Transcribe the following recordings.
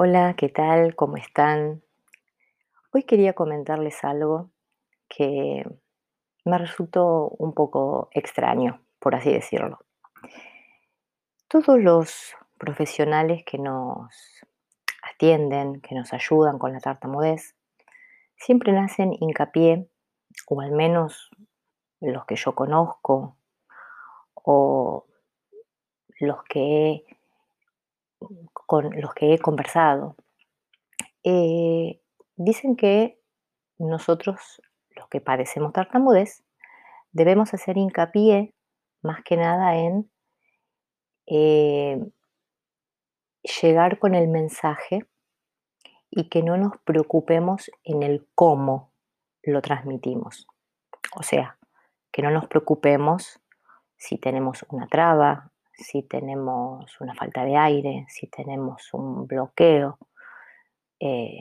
Hola, ¿qué tal? ¿Cómo están? Hoy quería comentarles algo que me resultó un poco extraño, por así decirlo. Todos los profesionales que nos atienden, que nos ayudan con la tartamudez, siempre hacen hincapié, o al menos los que yo conozco, o los que he, con los que he conversado, eh, dicen que nosotros, los que padecemos tartamudez, debemos hacer hincapié más que nada en eh, llegar con el mensaje y que no nos preocupemos en el cómo lo transmitimos. O sea, que no nos preocupemos si tenemos una traba, si tenemos una falta de aire, si tenemos un bloqueo, eh,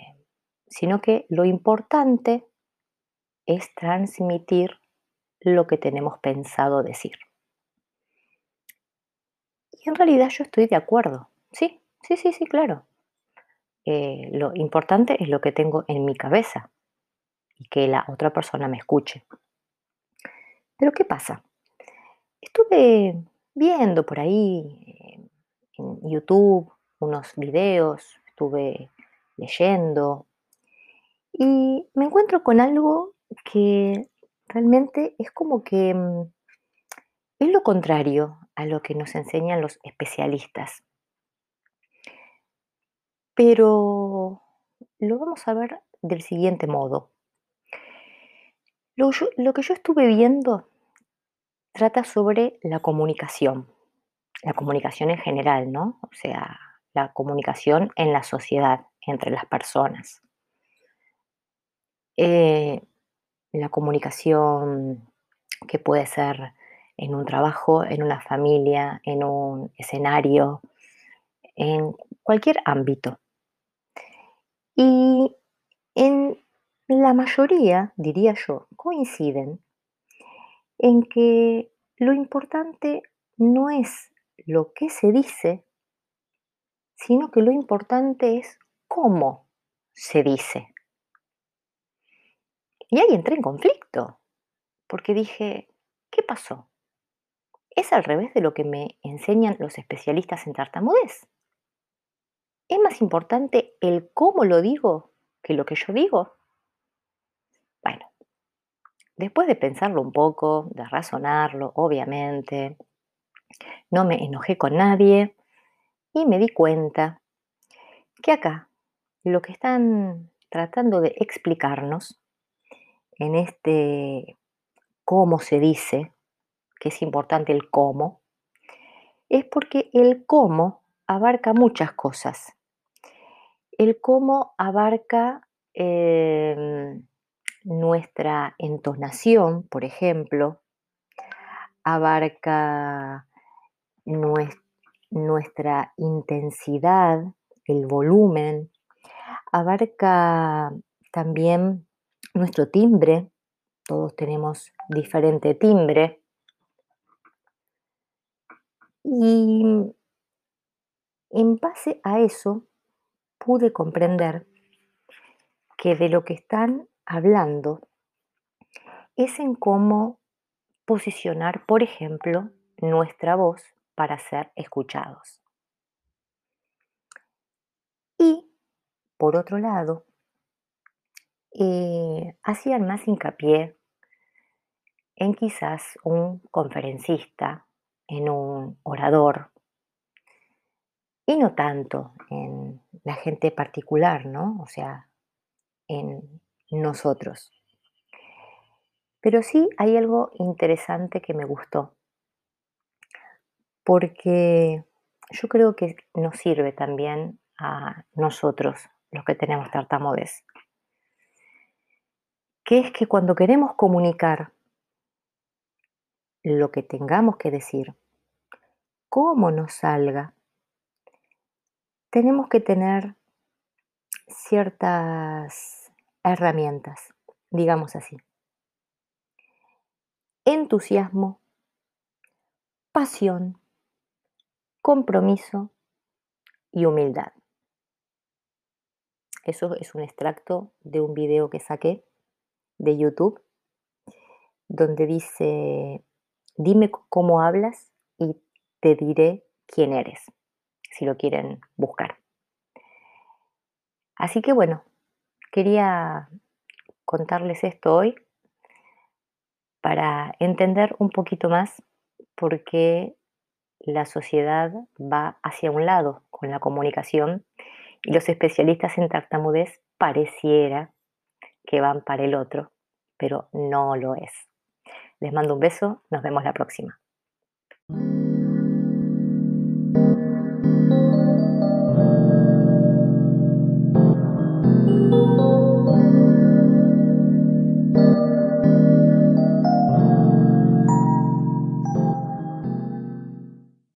sino que lo importante es transmitir lo que tenemos pensado decir. Y en realidad yo estoy de acuerdo. Sí, sí, sí, sí, claro. Eh, lo importante es lo que tengo en mi cabeza y que la otra persona me escuche. Pero ¿qué pasa? Estuve viendo por ahí en YouTube unos videos, estuve leyendo y me encuentro con algo que realmente es como que mm, es lo contrario a lo que nos enseñan los especialistas. Pero lo vamos a ver del siguiente modo. Lo, lo que yo estuve viendo trata sobre la comunicación, la comunicación en general, ¿no? O sea, la comunicación en la sociedad, entre las personas. Eh, la comunicación que puede ser en un trabajo, en una familia, en un escenario, en cualquier ámbito. Y en la mayoría, diría yo, coinciden en que lo importante no es lo que se dice, sino que lo importante es cómo se dice. Y ahí entré en conflicto, porque dije, ¿qué pasó? ¿Es al revés de lo que me enseñan los especialistas en tartamudez? ¿Es más importante el cómo lo digo que lo que yo digo? Después de pensarlo un poco, de razonarlo, obviamente, no me enojé con nadie y me di cuenta que acá lo que están tratando de explicarnos en este cómo se dice, que es importante el cómo, es porque el cómo abarca muchas cosas. El cómo abarca em, nuestra entonación, por ejemplo, abarca nues- nuestra intensidad, el volumen, abarca también nuestro timbre, todos tenemos diferente timbre, y en base a eso pude comprender que de lo que están hablando es en cómo posicionar, por ejemplo, nuestra voz para ser escuchados. Y, por otro lado, eh, hacían más hincapié en quizás un conferencista, en un orador, y no tanto en la gente particular, ¿no? O sea, en nosotros. Pero sí hay algo interesante que me gustó, porque yo creo que nos sirve también a nosotros, los que tenemos tartamudez, que es que cuando queremos comunicar lo que tengamos que decir, cómo nos salga, tenemos que tener ciertas herramientas, digamos así. Entusiasmo, pasión, compromiso y humildad. Eso es un extracto de un video que saqué de YouTube, donde dice, dime cómo hablas y te diré quién eres, si lo quieren buscar. Así que bueno, quería contarles esto hoy para entender un poquito más por qué la sociedad va hacia un lado con la comunicación y los especialistas en tartamudez pareciera que van para el otro, pero no lo es. Les mando un beso, nos vemos la próxima.